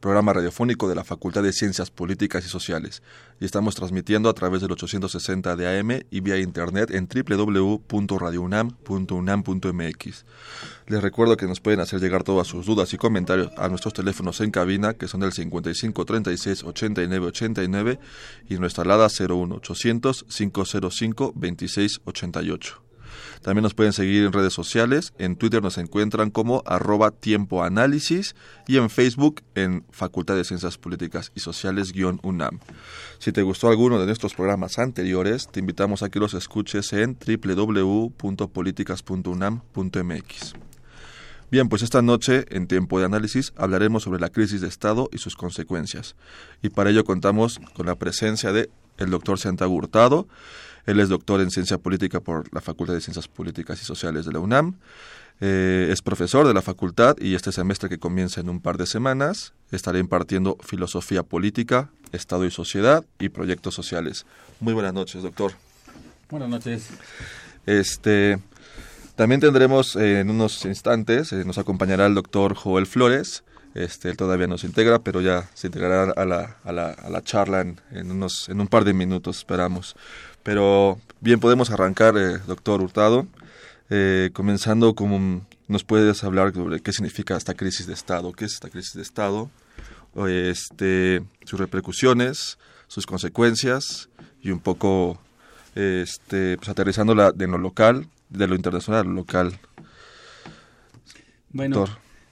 programa radiofónico de la Facultad de Ciencias Políticas y Sociales, y estamos transmitiendo a través del 860 de AM y vía internet en www.radiounam.unam.mx. Les recuerdo que nos pueden hacer llegar todas sus dudas y comentarios a nuestros teléfonos en cabina, que son el 55 36 89 89 y nuestra alada 01 800 505 26 88. También nos pueden seguir en redes sociales. En Twitter nos encuentran como arroba tiempo análisis y en Facebook en Facultad de Ciencias Políticas y Sociales-UNAM. Si te gustó alguno de nuestros programas anteriores, te invitamos a que los escuches en www.políticas.unam.mx. Bien, pues esta noche, en tiempo de análisis, hablaremos sobre la crisis de Estado y sus consecuencias. Y para ello contamos con la presencia de el doctor Santiago Hurtado, él es doctor en ciencia política por la Facultad de Ciencias Políticas y Sociales de la UNAM. Eh, es profesor de la facultad y este semestre que comienza en un par de semanas estará impartiendo filosofía política, Estado y sociedad y proyectos sociales. Muy buenas noches, doctor. Buenas noches. Este, también tendremos eh, en unos instantes, eh, nos acompañará el doctor Joel Flores. Este, él todavía no se integra, pero ya se integrará a la, a la, a la charla en, en, unos, en un par de minutos, esperamos. Pero bien, podemos arrancar, eh, doctor Hurtado, eh, comenzando como nos puedes hablar sobre qué significa esta crisis de Estado, qué es esta crisis de Estado, este, sus repercusiones, sus consecuencias y un poco este, pues aterrizándola de lo local, de lo internacional local. Bueno,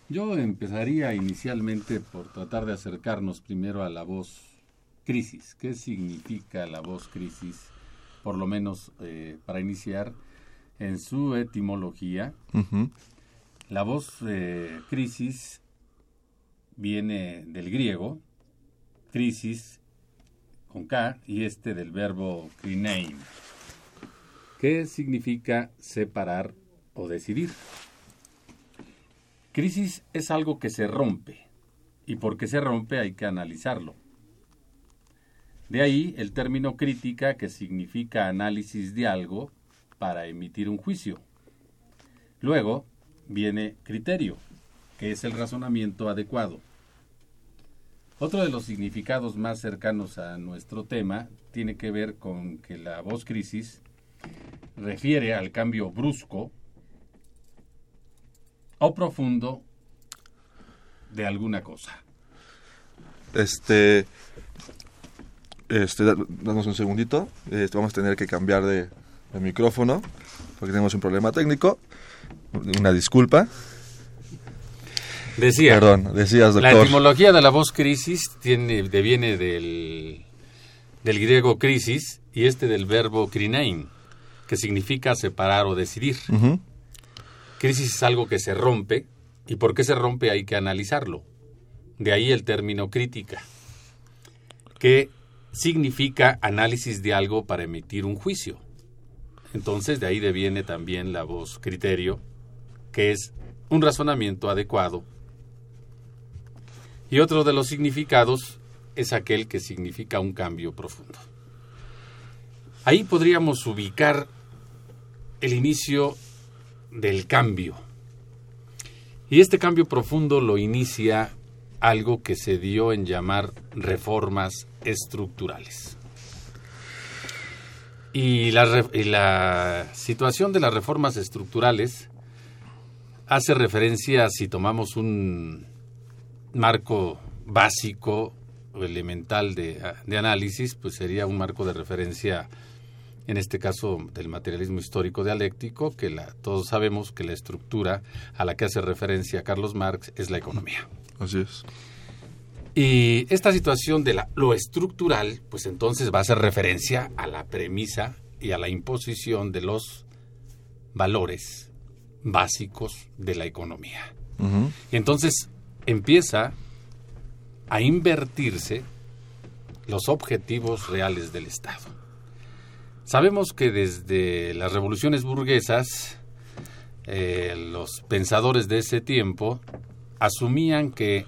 yo empezaría inicialmente por tratar de acercarnos primero a la voz crisis. ¿Qué significa la voz crisis? por lo menos eh, para iniciar, en su etimología, la voz eh, crisis viene del griego, crisis con K y este del verbo krinein, que significa separar o decidir. Crisis es algo que se rompe y porque se rompe hay que analizarlo. De ahí el término crítica que significa análisis de algo para emitir un juicio. Luego viene criterio, que es el razonamiento adecuado. Otro de los significados más cercanos a nuestro tema tiene que ver con que la voz crisis refiere al cambio brusco o profundo de alguna cosa. Este, este, danos un segundito. Este, vamos a tener que cambiar de, micrófono porque tenemos un problema técnico. Una disculpa. Decía. Perdón, decías, doctor. La etimología de la voz crisis tiene, deviene del, del griego crisis y este del verbo krinein, que significa separar o decidir. Crisis es algo que se rompe y por qué se rompe hay que analizarlo. De ahí el término crítica, que significa análisis de algo para emitir un juicio. Entonces de ahí deviene también la voz criterio, que es un razonamiento adecuado. Y otro de los significados es aquel que significa un cambio profundo. Ahí podríamos ubicar el inicio del cambio. Y este cambio profundo lo inicia algo que se dio en llamar reformas estructurales. Y la, situación de las reformas estructurales hace referencia, si tomamos un marco básico o elemental de, análisis, pues sería un marco de referencia, en este caso del materialismo histórico dialéctico, que la, todos sabemos que la estructura a la que hace referencia Carlos Marx es la economía. Así es. Y esta situación de la, lo estructural, pues entonces va a hacer referencia a la premisa y a la imposición de los valores básicos de la economía. Y entonces empieza a invertirse los objetivos reales del Estado. Sabemos que desde las revoluciones burguesas, eh, los pensadores de ese tiempo asumían que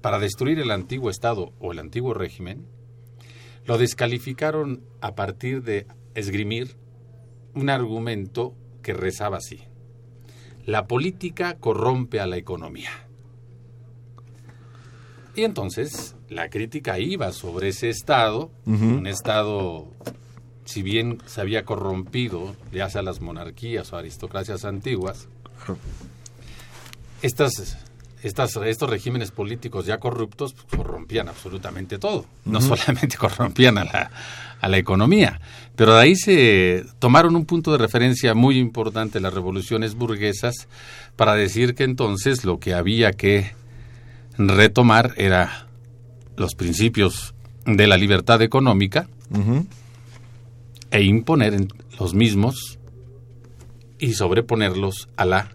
para destruir el antiguo Estado o el antiguo régimen, lo descalificaron a partir de esgrimir un argumento que rezaba así. La política corrompe a la economía. Y entonces la crítica iba sobre ese Estado, un Estado, si bien se había corrompido, ya sea las monarquías o aristocracias antiguas, estas estas, estos regímenes políticos ya corruptos corrompían absolutamente todo. No solamente corrompían a la, a la economía, pero de ahí se tomaron un punto de referencia muy importante las revoluciones burguesas para decir que entonces lo que había que retomar era los principios de la libertad económica e imponer los mismos y sobreponerlos a la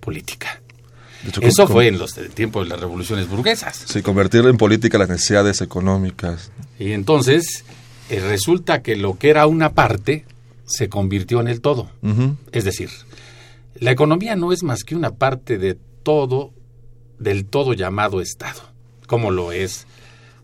política. Eso fue en los tiempos de las revoluciones burguesas. Sí, convertir en política las necesidades económicas. Y entonces eh, resulta que lo que era una parte se convirtió en el todo. Es decir, la economía no es más que una parte de todo, del todo llamado Estado, como lo es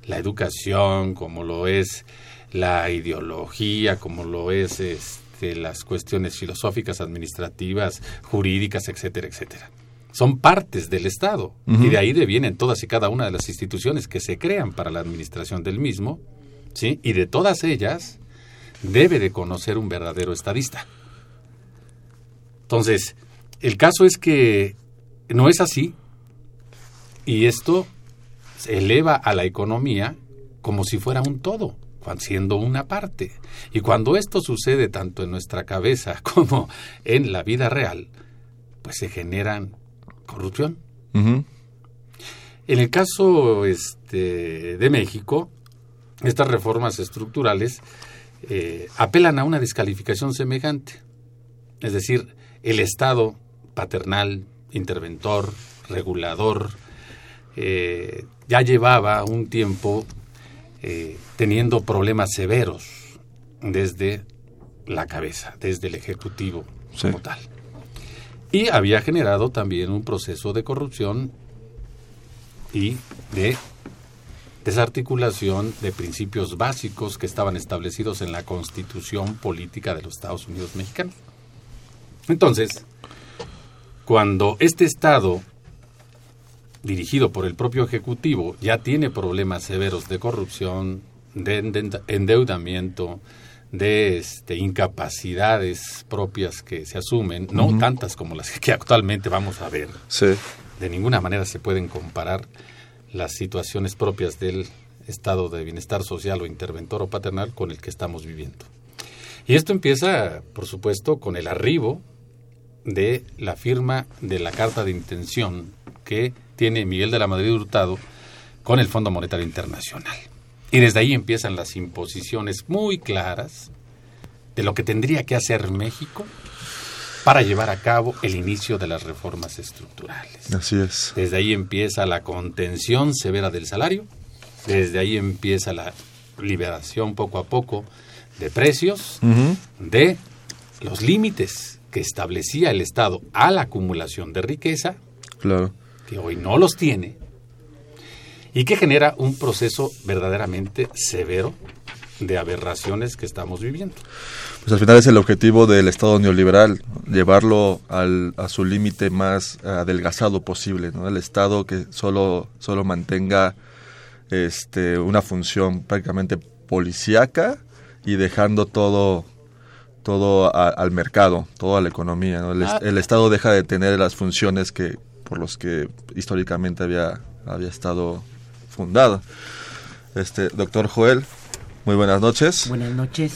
la educación, como lo es la ideología, como lo es este, las cuestiones filosóficas, administrativas, jurídicas, etcétera, etcétera son partes del Estado y de ahí devienen todas y cada una de las instituciones que se crean para la administración del mismo, ¿sí? Y de todas ellas debe de conocer un verdadero estadista. Entonces, el caso es que no es así y esto se eleva a la economía como si fuera un todo, siendo una parte. Y cuando esto sucede tanto en nuestra cabeza como en la vida real, pues se generan corrupción. En el caso este, de México, estas reformas estructurales eh, apelan a una descalificación semejante. Es decir, el Estado paternal, interventor, regulador, eh, ya llevaba un tiempo eh, teniendo problemas severos desde la cabeza, desde el Ejecutivo como tal. Y había generado también un proceso de corrupción y de desarticulación de principios básicos que estaban establecidos en la constitución política de los Estados Unidos mexicanos. Entonces, cuando este Estado, dirigido por el propio Ejecutivo, ya tiene problemas severos de corrupción, de endeudamiento, de este, incapacidades propias que se asumen, no tantas como las que actualmente vamos a ver. De ninguna manera se pueden comparar las situaciones propias del estado de bienestar social o interventor o paternal con el que estamos viviendo. Y esto empieza, por supuesto, con el arribo de la firma de la carta de intención que tiene Miguel de la Madrid Hurtado con el Fondo Monetario Internacional. Y desde ahí empiezan las imposiciones muy claras de lo que tendría que hacer México para llevar a cabo el inicio de las reformas estructurales. Así es. Desde ahí empieza la contención severa del salario, desde ahí empieza la liberación poco a poco de precios, de los límites que establecía el Estado a la acumulación de riqueza, claro. Que hoy no los tiene, y que genera un proceso verdaderamente severo de aberraciones que estamos viviendo. Pues al final es el objetivo del Estado neoliberal, llevarlo al, a su límite más adelgazado posible, ¿no? El Estado que solo, solo mantenga este, una función prácticamente policíaca y dejando todo todo al mercado, todo a la economía. El, ah. el, Estado deja de tener las funciones que por los que históricamente había, había estado fundada. Este, doctor Joel, muy buenas noches. Buenas noches.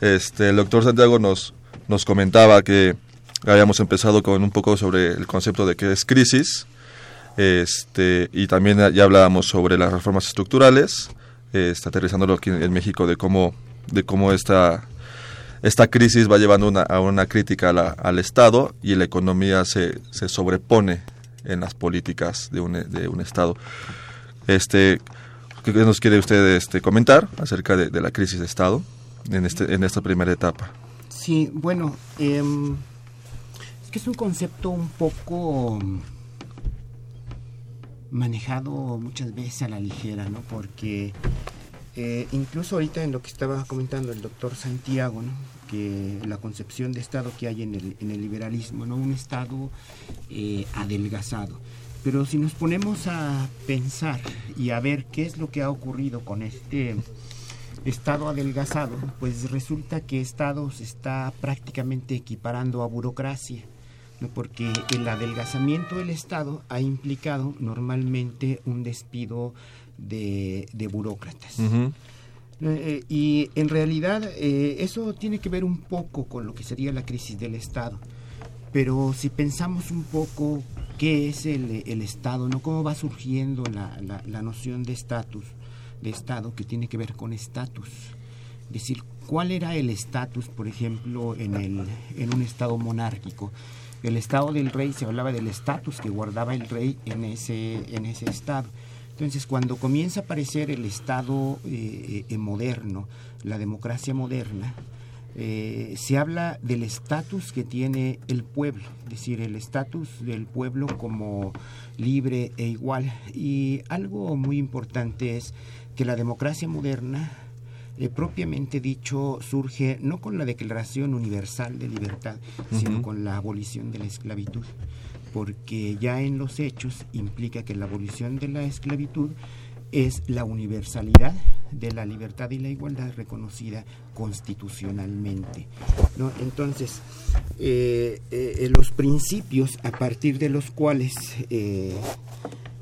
Este, el doctor Santiago nos, nos comentaba que habíamos empezado con un poco sobre el concepto de qué es crisis Este, y también ya hablábamos sobre las reformas estructurales, este, aterrizándolo aquí en México de cómo, de cómo esta, esta crisis va llevando una, a una crítica al Estado y la economía se, se sobrepone en las políticas de un, de un Estado. Este, ¿Qué nos quiere usted este, comentar acerca de, la crisis de Estado en, este, en esta primera etapa? Sí, bueno, em, es que es un concepto un poco manejado muchas veces a la ligera, ¿no? Porque eh, incluso ahorita en lo que estaba comentando el doctor Santiago, ¿no? que la concepción de Estado que hay en el, en el liberalismo, ¿no? un Estado eh, adelgazado. Pero si nos ponemos a pensar y a ver qué es lo que ha ocurrido con este Estado adelgazado, pues resulta que Estado se está prácticamente equiparando a burocracia, porque el adelgazamiento del Estado ha implicado normalmente un despido de, burócratas. Eh, eh, y en realidad eh, eso tiene que ver un poco con lo que sería la crisis del Estado. Pero si pensamos un poco qué es el, el Estado, ¿no? cómo va surgiendo la, la, noción de estatus, de Estado que tiene que ver con estatus. Es decir, ¿cuál era el estatus, por ejemplo, en, el, en un Estado monárquico? El Estado del rey se hablaba del estatus que guardaba el rey en ese, en ese Estado. Entonces, cuando comienza a aparecer el Estado eh, eh, moderno, la democracia moderna, eh, se habla del estatus que tiene el pueblo, es decir, el estatus del pueblo como libre e igual. Y algo muy importante es que la democracia moderna, eh, propiamente dicho, surge no con la Declaración Universal de Libertad, sino con la abolición de la esclavitud, porque ya en los hechos implica que la abolición de la esclavitud es la universalidad de la libertad y la igualdad reconocida constitucionalmente. ¿no? Entonces, eh, eh, los principios a partir de los cuales eh,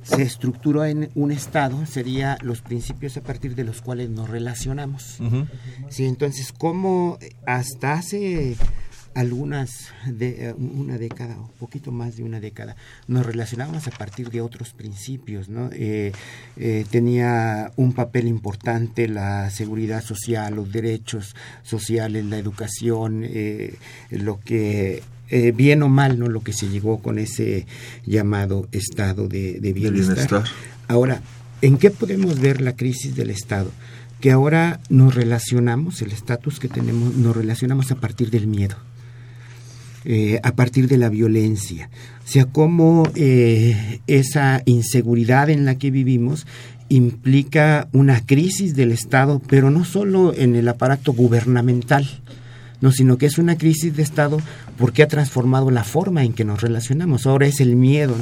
se estructuró en un Estado serían los principios a partir de los cuales nos relacionamos. ¿Sí? Entonces, ¿cómo hasta hace algunas de eh, una década o poquito más de una década nos relacionábamos a partir de otros principios no eh, eh, tenía un papel importante la seguridad social los derechos sociales la educación lo que bien o mal no lo que se llegó con ese llamado estado de, bienestar. Ahora en qué podemos ver la crisis del estado que ahora nos relacionamos el estatus que tenemos nos relacionamos a partir del miedo eh, a partir de la violencia. O sea, cómo eh, esa inseguridad en la que vivimos implica una crisis del Estado, pero no solo en el aparato gubernamental, no, sino que es una crisis de Estado porque ha transformado la forma en que nos relacionamos. Ahora es el miedo.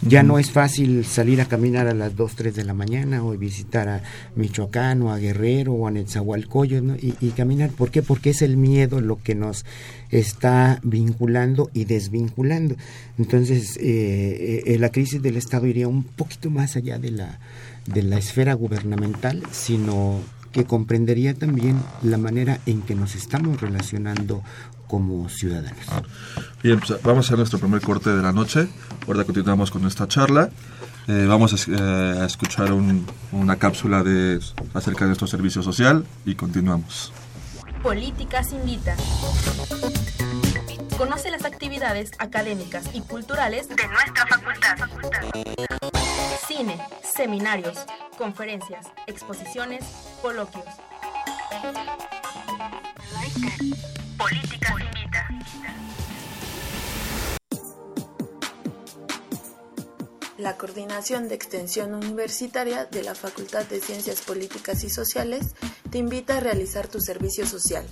Ya no es fácil salir a caminar a las 2, 3 de la mañana o visitar a Michoacán o a Guerrero o a Netzahualcoyo ¿no? y, caminar. ¿Por qué? Porque es el miedo lo que nos está vinculando y desvinculando. Entonces, eh, eh, la crisis del Estado iría un poquito más allá de la, de la esfera gubernamental, sino que comprendería también la manera en que nos estamos relacionando como ciudadanos. Ah, bien, pues vamos a hacer nuestro primer corte de la noche. Ahora continuamos con nuestra charla. Eh, vamos a, eh, escuchar una cápsula de, acerca de nuestro servicio social y continuamos. Políticas Invita. Conoce las actividades académicas y culturales de nuestra facultad. Cine, seminarios, conferencias, exposiciones, coloquios. Política invita. La Coordinación de Extensión Universitaria de la Facultad de Ciencias Políticas y Sociales te invita a realizar tu servicio social,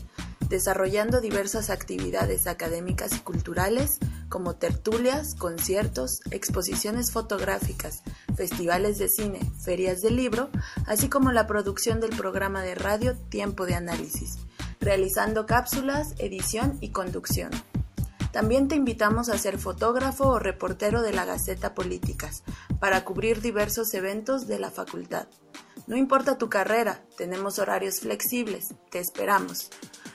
desarrollando diversas actividades académicas y culturales como tertulias, conciertos, exposiciones fotográficas, festivales de cine, ferias de libro, así como la producción del programa de radio Tiempo de Análisis, realizando cápsulas, edición y conducción. También te invitamos a ser fotógrafo o reportero de la Gaceta Políticas para cubrir diversos eventos de la facultad. No importa tu carrera, tenemos horarios flexibles, te esperamos.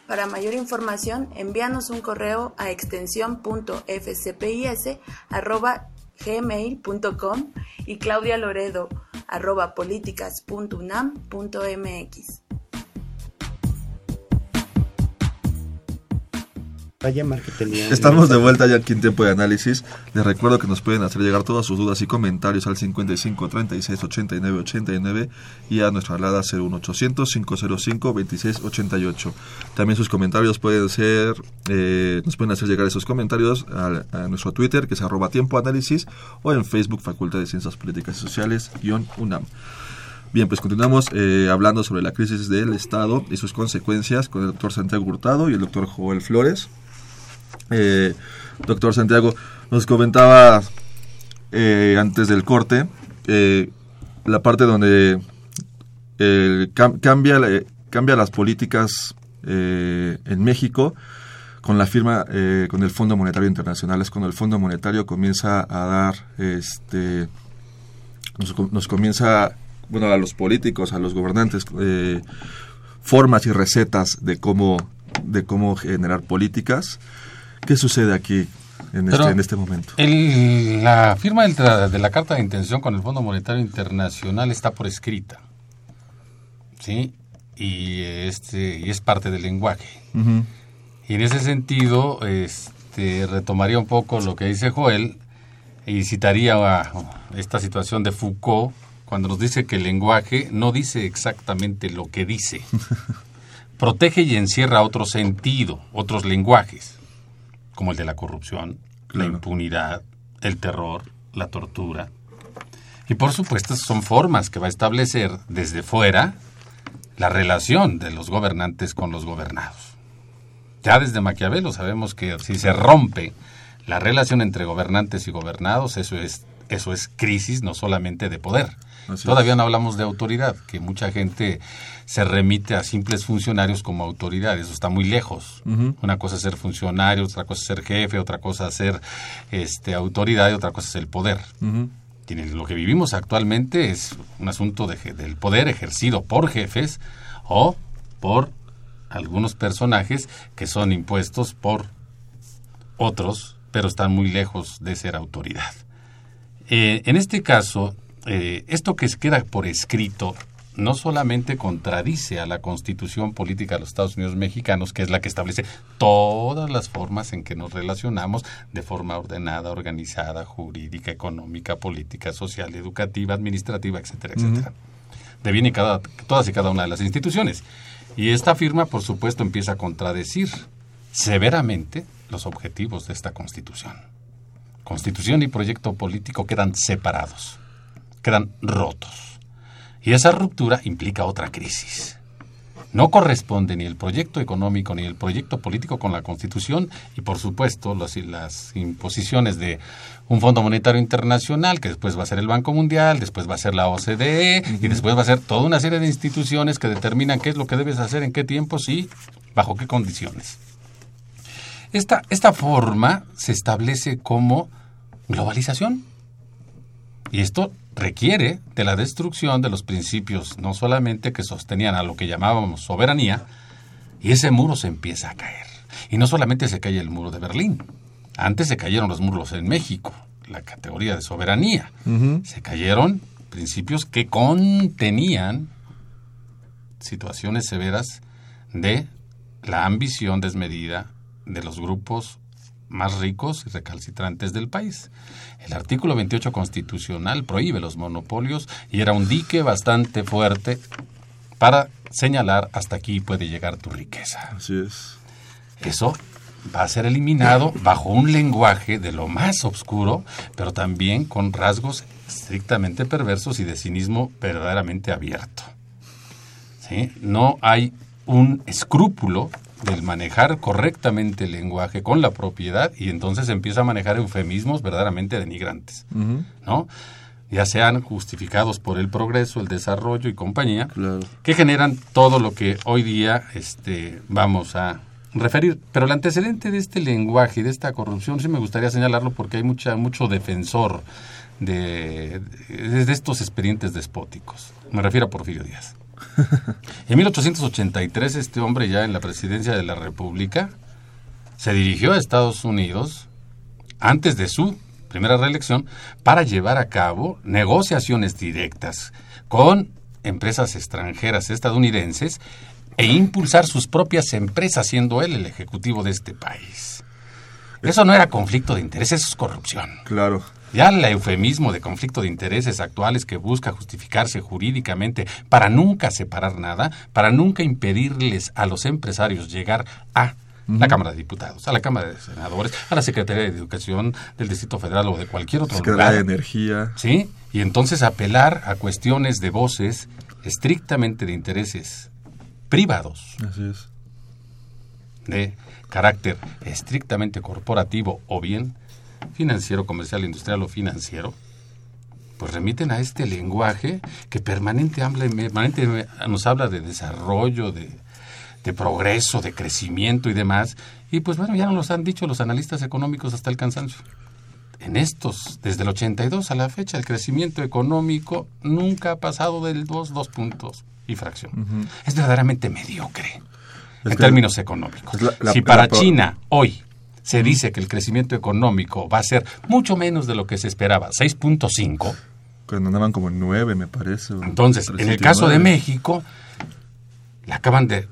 Para mayor información, envíanos un correo a extensión.fcpis.com gmail.com y Claudia Estamos de vuelta ya aquí en tiempo de análisis. Les recuerdo que nos pueden hacer llegar todas sus dudas y comentarios al 55 36 89 89 y a nuestra alada 01800 505 26 88. También sus comentarios pueden ser, eh, nos pueden hacer llegar esos comentarios a, a, nuestro Twitter que es arroba tiempo análisis o en Facebook Facultad de Ciencias Políticas y Sociales UNAM. Bien, pues continuamos eh, hablando sobre la crisis del Estado y sus consecuencias con el doctor Santiago Hurtado y el doctor Joel Flores. Eh, doctor Santiago, nos comentaba eh, antes del corte eh, la parte donde cam cambia, cambia las políticas en México con la firma con el Fondo Monetario Internacional. Es cuando el Fondo Monetario comienza a dar, este, nos, nos comienza, bueno, a los políticos, a los gobernantes, formas y recetas de cómo, de cómo generar políticas. ¿Qué sucede aquí en, este, en este, momento? El, la firma del de la carta de intención con el Fondo Monetario Internacional está por escrita. ¿Sí? Y, este, y es parte del lenguaje. Uh -huh. Y en ese sentido, este, retomaría un poco lo que dice Joel y citaría a esta situación de Foucault cuando nos dice que el lenguaje no dice exactamente lo que dice. Protege y encierra otro sentido, otros lenguajes como el de la corrupción, claro. la impunidad, el terror, la tortura. Y por supuesto son formas que va a establecer desde fuera la relación de los gobernantes con los gobernados. Ya desde Maquiavelo sabemos que si se rompe la relación entre gobernantes y gobernados, eso es, eso es crisis no solamente de poder, Así Todavía es. no hablamos de autoridad, que mucha gente se remite a simples funcionarios como autoridad, eso está muy lejos. Uh -huh. Una cosa es ser funcionario, otra cosa es ser jefe, otra cosa es ser este, autoridad y otra cosa es el poder. Uh -huh. Lo que vivimos actualmente es un asunto de, del poder ejercido por jefes o por algunos personajes que son impuestos por otros, pero están muy lejos de ser autoridad. Eh, en este caso, eh, esto que queda por escrito no solamente contradice a la constitución política de los Estados Unidos mexicanos, que es la que establece todas las formas en que nos relacionamos de forma ordenada, organizada, jurídica, económica, política, social, educativa, administrativa, etcétera, etcétera. Uh -huh. De bien y cada, todas y cada una de las instituciones. Y esta firma, por supuesto, empieza a contradecir severamente los objetivos de esta constitución. Constitución y proyecto político quedan separados quedan rotos. Y esa ruptura implica otra crisis. No corresponde ni el proyecto económico ni el proyecto político con la Constitución y, por supuesto, las, las, imposiciones de un Fondo Monetario Internacional, que después va a ser el Banco Mundial, después va a ser la OCDE y después va a ser toda una serie de instituciones que determinan qué es lo que debes hacer, en qué tiempos y bajo qué condiciones. Esta, esta forma se establece como globalización. Y esto requiere de la destrucción de los principios no solamente que sostenían a lo que llamábamos soberanía, y ese muro se empieza a caer. Y no solamente se cae el muro de Berlín, antes se cayeron los muros en México, la categoría de soberanía. Uh -huh. Se cayeron principios que contenían situaciones severas de la ambición desmedida de los grupos más ricos y recalcitrantes del país. El artículo 28 constitucional prohíbe los monopolios y era un dique bastante fuerte para señalar hasta aquí puede llegar tu riqueza. Así es. Eso va a ser eliminado bajo un lenguaje de lo más oscuro, pero también con rasgos estrictamente perversos y de cinismo verdaderamente abierto. ¿Sí? No hay un escrúpulo del manejar correctamente el lenguaje con la propiedad y entonces empieza a manejar eufemismos verdaderamente denigrantes, uh -huh. ¿no? Ya sean justificados por el progreso, el desarrollo y compañía, claro. que generan todo lo que hoy día este, vamos a referir. Pero el antecedente de este lenguaje y de esta corrupción sí me gustaría señalarlo porque hay mucha, mucho defensor de, de, de estos expedientes despóticos. Me refiero a Porfirio Díaz. En 1883 este hombre ya en la presidencia de la República se dirigió a Estados Unidos antes de su primera reelección, para llevar a cabo negociaciones directas con empresas extranjeras estadounidenses e impulsar sus propias empresas, siendo él el ejecutivo de este país. Eso no era conflicto de intereses, eso es corrupción. Claro. Ya el eufemismo de conflicto de intereses actuales que busca justificarse jurídicamente para nunca separar nada, para nunca impedirles a los empresarios llegar a la Cámara de Diputados, a la Cámara de Senadores, a la Secretaría de Educación del Distrito Federal o de cualquier otro Secretaría lugar. de Energía. Sí, y entonces apelar a cuestiones de voces estrictamente de intereses privados, Así es. de carácter estrictamente corporativo o bien financiero, comercial, industrial o financiero, pues remiten a este lenguaje que permanente, habla- permanente nos habla de desarrollo, de, de progreso, de crecimiento y demás. Y pues bueno, ya nos los han dicho los analistas económicos hasta el cansancio. En estos, desde el 82 a la fecha, el crecimiento económico nunca ha pasado del 2, 2 puntos y fracción. Es verdaderamente mediocre Es en términos económicos. es la- la- si para la China hoy se dice que el crecimiento económico va a ser mucho menos de lo que se esperaba, 6.5, Cuando andaban como en nueve, me parece. entonces, en el 3.9. caso de México, le acaban de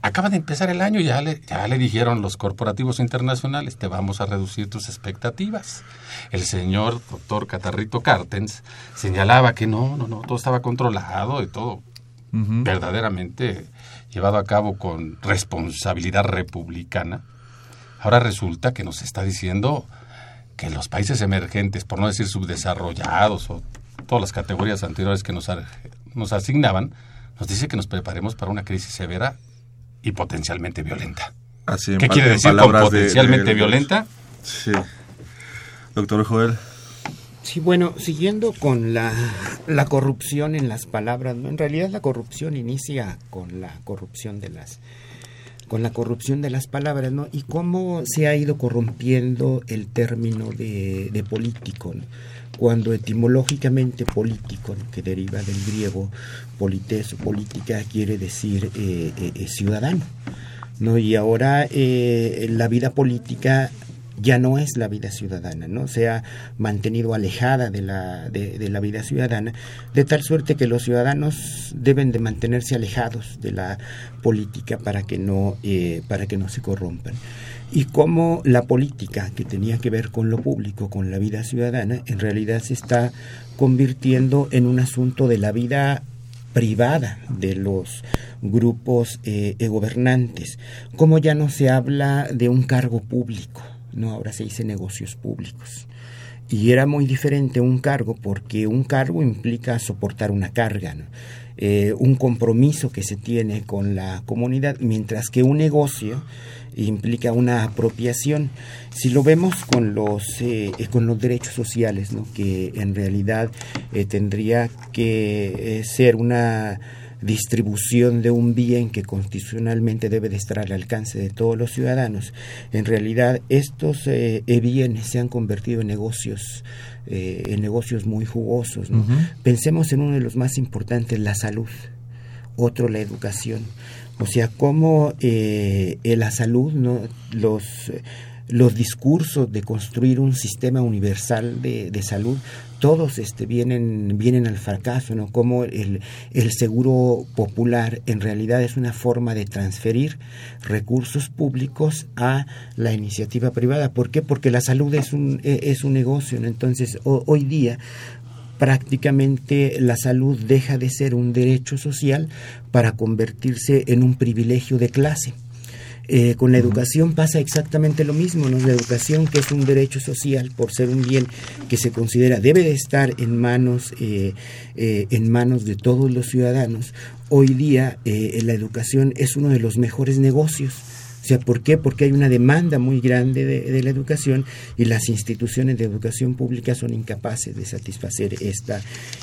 acaba de empezar el año y ya le, ya le dijeron los corporativos internacionales, te vamos a reducir tus expectativas. El señor doctor Catarrito Cartens señalaba que no, no, no, todo estaba controlado y todo verdaderamente llevado a cabo con responsabilidad republicana. Ahora resulta que nos está diciendo que los países emergentes, por no decir subdesarrollados o todas las categorías anteriores que nos, ar- nos asignaban, nos dice que nos preparemos para una crisis severa y potencialmente violenta. Así, ¿Qué quiere decir con de- potencialmente de- violenta? Sí. Doctor Joel. Sí, bueno, siguiendo con la, la corrupción en las palabras, ¿no? en realidad la corrupción inicia con la corrupción de las con la corrupción de las palabras, ¿no? Y cómo se ha ido corrompiendo el término de, de político. Cuando etimológicamente político, que deriva del griego polites o política, quiere decir eh, eh, eh, ciudadano, ¿no? Y ahora eh, la vida política ya no es la vida ciudadana, ¿no? Se ha mantenido alejada de la, de, la vida ciudadana, de tal suerte que los ciudadanos deben de mantenerse alejados de la política para que no, eh, para que no se corrompan. Y cómo la política, que tenía que ver con lo público, con la vida ciudadana, en realidad se está convirtiendo en un asunto de la vida privada de los grupos eh, eh, gobernantes, como ya no se habla de un cargo público, no ahora se dice negocios públicos. Y era muy diferente un cargo porque un cargo implica soportar una carga. Eh, un compromiso que se tiene con la comunidad, mientras que un negocio implica una apropiación. Si lo vemos con los eh, eh, con los derechos sociales, ¿no? que en realidad eh, tendría que ser una distribución de un bien que constitucionalmente debe de estar al alcance de todos los ciudadanos. En realidad, estos eh, eh, bienes se han convertido en negocios, eh, en negocios muy jugosos. Pensemos en uno de los más importantes, la salud, otro la educación. O sea, cómo eh, en la salud, ¿no? los, los discursos de construir un sistema universal de, de salud, todos este, vienen, vienen al fracaso, ¿no? Como el, el seguro popular en realidad es una forma de transferir recursos públicos a la iniciativa privada. ¿Por qué? Porque la salud es un, e- es un negocio, ¿no? Entonces, ho- hoy día prácticamente la salud deja de ser un derecho social para convertirse en un privilegio de clase. Eh, con la educación pasa exactamente lo mismo, ¿no? La educación que es un derecho social por ser un bien que se considera debe de estar en manos eh, eh, en manos de todos los ciudadanos. Hoy día la educación es uno de los mejores negocios. O sea, ¿por qué? Porque hay una demanda muy grande de, de la educación y las instituciones de educación pública son incapaces de satisfacer esta,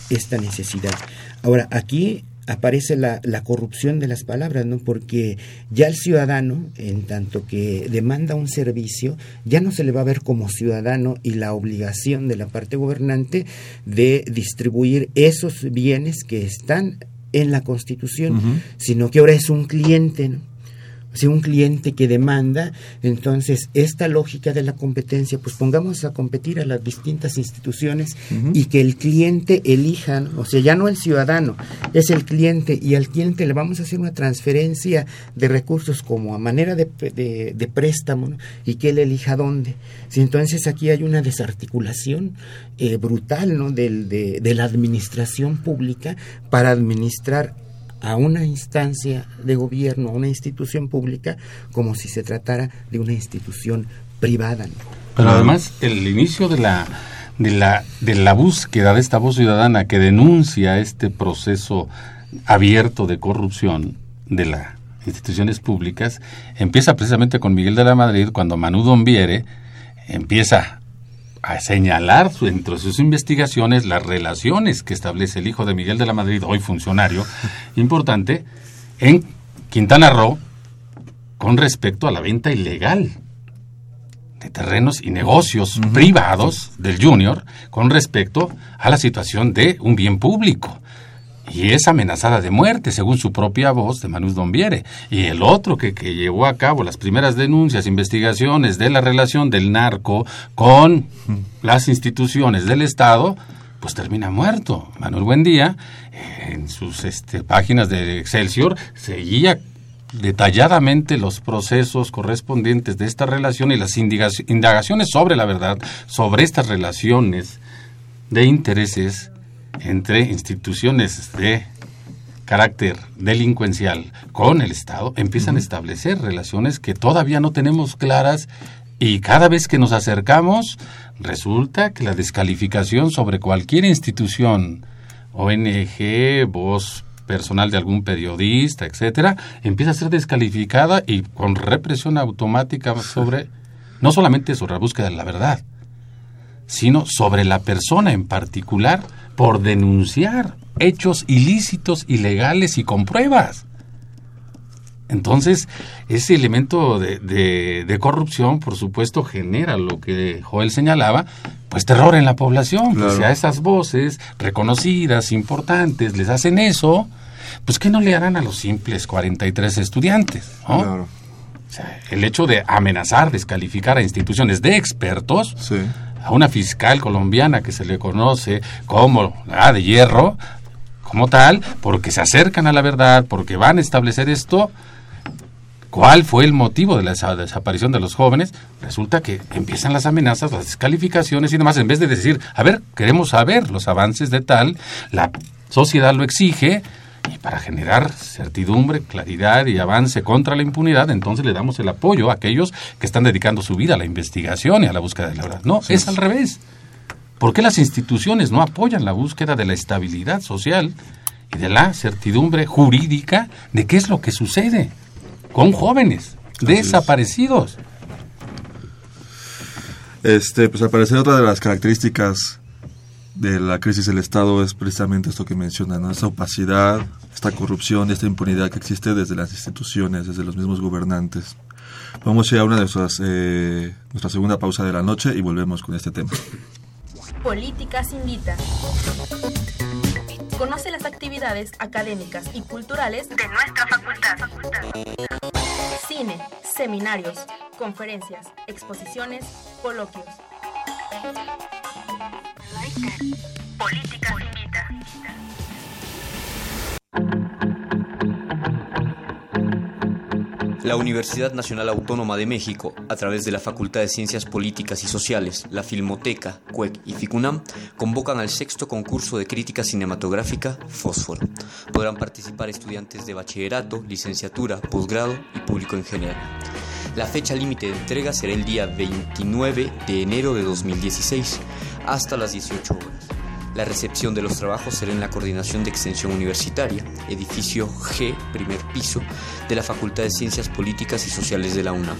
esta necesidad. Ahora, aquí aparece la, la corrupción de las palabras, ¿no? Porque ya el ciudadano, en tanto que demanda un servicio, ya no se le va a ver como ciudadano y la obligación de la parte gobernante de distribuir esos bienes que están en la Constitución, sino que ahora es un cliente, ¿no? Si un cliente que demanda, entonces esta lógica de la competencia, pues pongamos a competir a las distintas instituciones y que el cliente elija, o sea, ya no el ciudadano, es el cliente y al cliente le vamos a hacer una transferencia de recursos como a manera de, de, préstamo y que él elija dónde. Si entonces aquí hay una desarticulación eh, brutal ¿no? Del, de, de la administración pública para administrar a una instancia de gobierno, a una institución pública, como si se tratara de una institución privada. Pero además, el inicio de la, de, la, de la búsqueda de esta voz ciudadana que denuncia este proceso abierto de corrupción de las instituciones públicas, empieza precisamente con Miguel de la Madrid, cuando Manu Dombiere empieza a señalar entre sus investigaciones las relaciones que establece el hijo de Miguel de la Madrid, hoy funcionario importante, en Quintana Roo con respecto a la venta ilegal de terrenos y negocios privados del Junior con respecto a la situación de un bien público y es amenazada de muerte, según su propia voz de Manus Dombiere. Y el otro que, que, llevó a cabo las primeras denuncias, investigaciones de la relación del narco con las instituciones del Estado, pues termina muerto. Manuel Buendía, en sus este, páginas de Excelsior, seguía detalladamente los procesos correspondientes de esta relación y las indagaciones sobre la verdad, sobre estas relaciones de intereses entre instituciones de carácter delincuencial con el Estado, empiezan a establecer relaciones que todavía no tenemos claras y cada vez que nos acercamos resulta que la descalificación sobre cualquier institución, ONG, voz personal de algún periodista, etcétera, empieza a ser descalificada y con represión automática sobre no solamente sobre la búsqueda de la verdad, sino sobre la persona en particular por denunciar hechos ilícitos, ilegales y con pruebas. Entonces, ese elemento de, corrupción, por supuesto, genera lo que Joel señalaba, pues terror en la población. Pues si a esas voces reconocidas, importantes, les hacen eso, pues ¿qué no le harán a los simples 43 estudiantes? el hecho de amenazar, descalificar a instituciones de expertos, a una fiscal colombiana que se le conoce como la de hierro, como tal, porque se acercan a la verdad, porque van a establecer esto, ¿Cuál fue el motivo de la desaparición de los jóvenes? Resulta que empiezan las amenazas, las descalificaciones y demás. En vez de decir, a ver, queremos saber los avances de tal, la sociedad lo exige, y para generar certidumbre, claridad y avance contra la impunidad, entonces le damos el apoyo a aquellos que están dedicando su vida a la investigación y a la búsqueda de la verdad. No, es al revés. ¿Por qué las instituciones no apoyan la búsqueda de la estabilidad social y de la certidumbre jurídica de qué es lo que sucede con jóvenes desaparecidos? Este, pues al parecer otra de las características de la crisis del Estado es precisamente esto que mencionan, ¿no? esta opacidad, esta corrupción esta impunidad que existe desde las instituciones, desde los mismos gobernantes. Vamos a ir a una de nuestras, eh, nuestra segunda pausa de la noche y volvemos con este tema. Políticas Invita. Conoce las actividades académicas y culturales de nuestra facultad. Cine, seminarios, conferencias, exposiciones, coloquios. La Universidad Nacional Autónoma de México, a través de la Facultad de Ciencias Políticas y Sociales, la Filmoteca, CUEC y FICUNAM, convocan al sexto concurso de crítica cinematográfica Fósforo. Podrán participar estudiantes de bachillerato, licenciatura, posgrado y público en general. La fecha límite de entrega será el día 29 de enero de 2016 hasta las 18 horas. La recepción de los trabajos será en la Coordinación de Extensión Universitaria, edificio G, primer piso, de la Facultad de Ciencias Políticas y Sociales de la UNAM.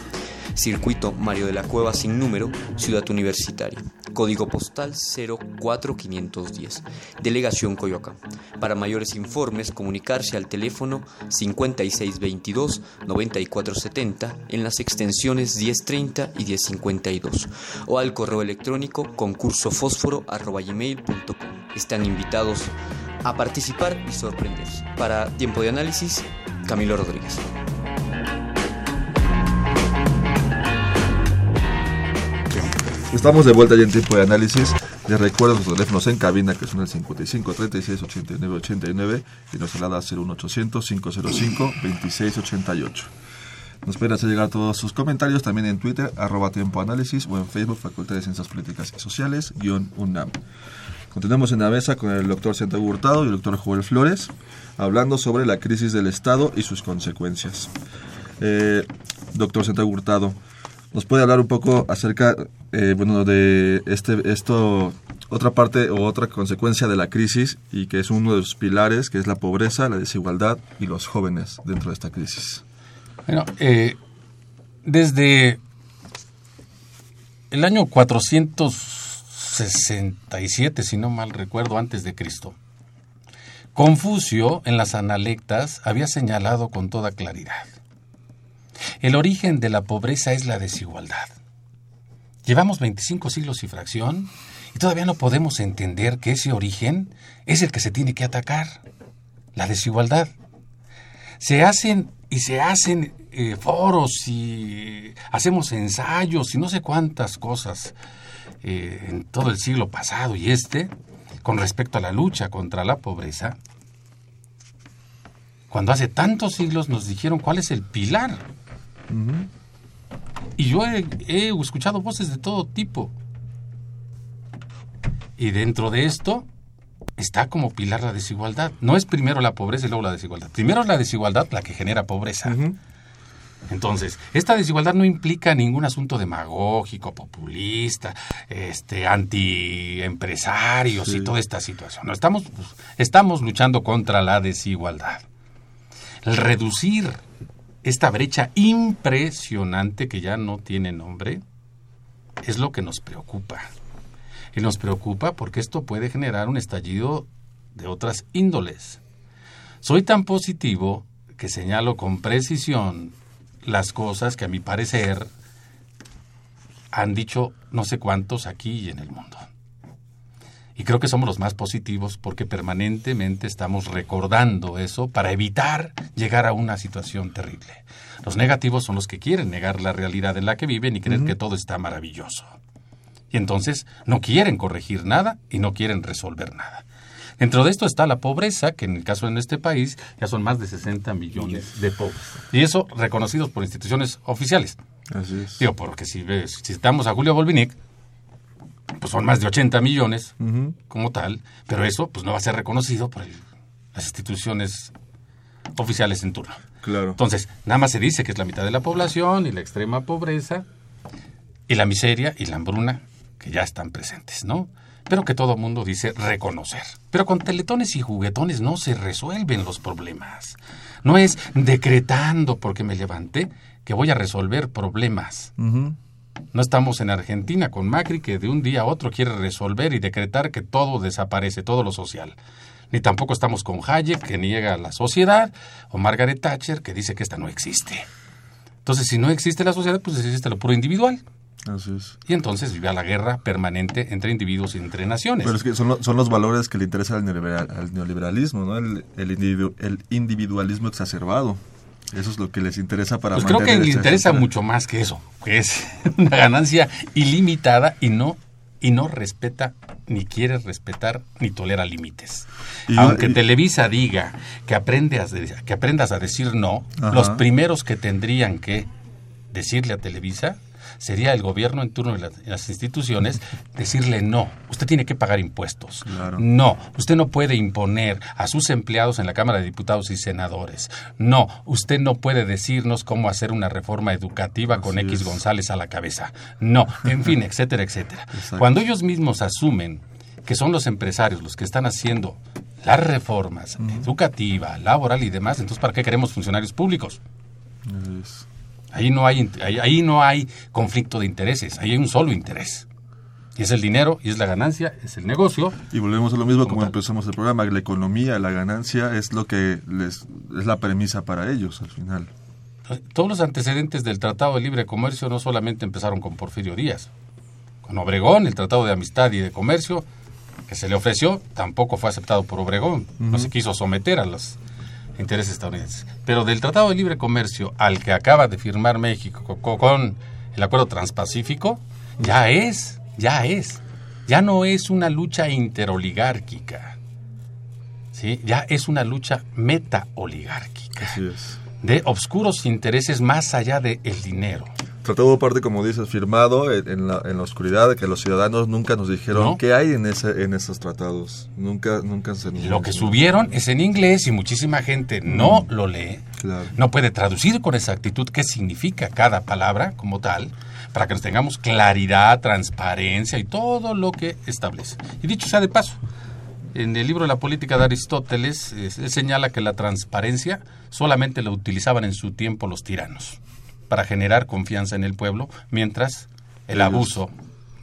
Circuito Mario de la Cueva sin número, Ciudad Universitaria. Código postal 04510. Delegación Coyoacán. Para mayores informes, comunicarse al teléfono 5622-9470 en las extensiones 1030 y 1052 o al correo electrónico concursofósforo.com. Están invitados a participar y sorprenderse. Para Tiempo de Análisis, Camilo Rodríguez. Estamos de vuelta ya en tiempo de análisis. Les recuerdo sus teléfonos en cabina que son el 55 36 89 89 y nos alada 01800 505 26 88. Nos pueden hacer llegar todos sus comentarios también en Twitter, arroba tiempo análisis o en Facebook, Facultad de Ciencias Políticas y Sociales, guion UNAM. Continuamos en la mesa con el doctor Santiago Hurtado y el doctor Joel Flores, hablando sobre la crisis del Estado y sus consecuencias. Eh, doctor Santiago Hurtado, ¿nos puede hablar un poco acerca eh, bueno, de este, esto, otra parte o otra consecuencia de la crisis y que es uno de sus pilares, que es la pobreza, la desigualdad y los jóvenes dentro de esta crisis? Bueno, eh, desde el año 467, si no mal recuerdo, antes de Cristo, Confucio en las Analectas había señalado con toda claridad. El origen de la pobreza es la desigualdad. Llevamos 25 siglos y fracción y todavía no podemos entender que ese origen es el que se tiene que atacar, la desigualdad. Se hacen y se hacen eh, foros y hacemos ensayos y no sé cuántas cosas eh, en todo el siglo pasado y este con respecto a la lucha contra la pobreza, cuando hace tantos siglos nos dijeron cuál es el pilar. Y yo he, he escuchado voces de todo tipo. Y dentro de esto está como pilar la desigualdad. No es primero la pobreza y luego la desigualdad. Primero es la desigualdad la que genera pobreza. Entonces, esta desigualdad no implica ningún asunto demagógico, populista, este, antiempresarios y toda esta situación. No, estamos, estamos luchando contra la desigualdad. El reducir esta brecha impresionante que ya no tiene nombre es lo que nos preocupa. Y nos preocupa porque esto puede generar un estallido de otras índoles. Soy tan positivo que señalo con precisión las cosas que a mi parecer han dicho no sé cuántos aquí y en el mundo. Y creo que somos los más positivos porque permanentemente estamos recordando eso para evitar llegar a una situación terrible. Los negativos son los que quieren negar la realidad en la que viven y creer que todo está maravilloso. Y entonces no quieren corregir nada y no quieren resolver nada. Dentro de esto está la pobreza, que en el caso de este país ya son más de 60 millones de pobres. Y eso reconocidos por instituciones oficiales. Así es. Digo, porque si, si citamos a Julio Volvinic, pues son más de 80 millones como tal, pero eso pues no va a ser reconocido por las instituciones oficiales en turno. Claro. Entonces, nada más se dice que es la mitad de la población y la extrema pobreza y la miseria y la hambruna que ya están presentes, ¿no? Pero que todo mundo dice reconocer. Pero con teletones y juguetones no se resuelven los problemas. No es decretando porque me levanté que voy a resolver problemas. No estamos en Argentina con Macri que de un día a otro quiere resolver y decretar que todo desaparece, todo lo social. Ni tampoco estamos con Hayek que niega la sociedad o Margaret Thatcher que dice que esta no existe. Entonces, si no existe la sociedad, pues existe lo puro individual. Así es. Y entonces vive la guerra permanente entre individuos y entre naciones. Pero es que son, son los valores que le interesan al, neoliberalismo, ¿no? El, el, el individualismo exacerbado. Eso es lo que les interesa para pues creo que le interesa mucho más que eso, que es una ganancia ilimitada y no y no respeta ni quiere respetar ni tolera límites. Aunque Televisa diga que aprendas, que aprendas a decir no, los primeros que tendrían que decirle a Televisa sería el gobierno en turno de las, instituciones decirle no, usted tiene que pagar impuestos. No, usted no puede imponer a sus empleados en la Cámara de Diputados y Senadores. No, usted no puede decirnos cómo hacer una reforma educativa con X González a la cabeza. No, en fin, etcétera, etcétera. Cuando ellos mismos asumen que son los empresarios los que están haciendo las reformas educativa, laboral y demás, entonces ¿para qué queremos funcionarios públicos? Ahí no hay, ahí, no hay conflicto de intereses, ahí hay un solo interés. Y es el dinero, y es la ganancia, es el negocio. Y volvemos a lo mismo como, empezamos el programa, la economía, la ganancia es lo que les, es la premisa para ellos al final. Todos los antecedentes del Tratado de Libre Comercio no solamente empezaron con Porfirio Díaz. Con Obregón, el Tratado de Amistad y de Comercio, que se le ofreció, tampoco fue aceptado por Obregón. No se quiso someter a las intereses estadounidenses. Pero del Tratado de Libre Comercio al que acaba de firmar México con el Acuerdo Transpacífico, ya es ya es. Ya no es una lucha interoligárquica. ¿sí? Ya es una lucha meta-oligárquica. Así es. De obscuros intereses más allá del dinero. Tratado parte, como dices, firmado en, la, en la oscuridad, de que los ciudadanos nunca nos dijeron No. qué hay en, ese, en esos tratados. Nunca, nunca se nos Lo que subieron es en inglés y muchísima gente no lo lee, Claro. no puede traducir con exactitud qué significa cada palabra como tal, para que nos tengamos claridad, transparencia y todo lo que establece. Y dicho sea de paso, en el libro de la política de Aristóteles, él señala que la transparencia solamente la utilizaban en su tiempo los tiranos, para generar confianza en el pueblo, mientras el abuso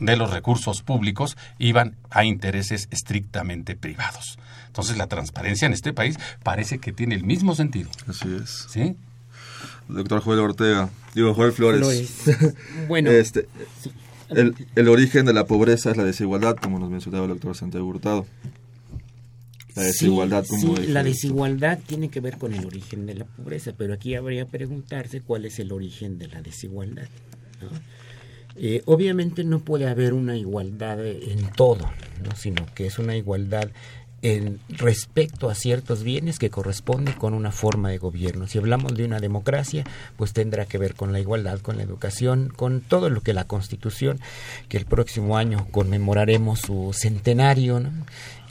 de los recursos públicos iban a intereses estrictamente privados. Entonces la transparencia en este país parece que tiene el mismo sentido. Así es. ¿Sí? Doctor Joel Ortega, digo Joel Flores. Flores. Bueno, Este, el, el origen de la pobreza es la desigualdad, como nos mencionaba el doctor Santiago Hurtado. La desigualdad, Sí, como sí, la de- desigualdad tiene que ver con el origen de la pobreza, pero aquí habría que preguntarse cuál es el origen de la desigualdad. ¿no? Eh, obviamente no puede haber una igualdad en todo, ¿no? sino que es una igualdad en respecto a ciertos bienes que corresponden con una forma de gobierno. Si hablamos de una democracia, pues tendrá que ver con la igualdad, con la educación, con todo lo que la Constitución, que el próximo año conmemoraremos su centenario, ¿no?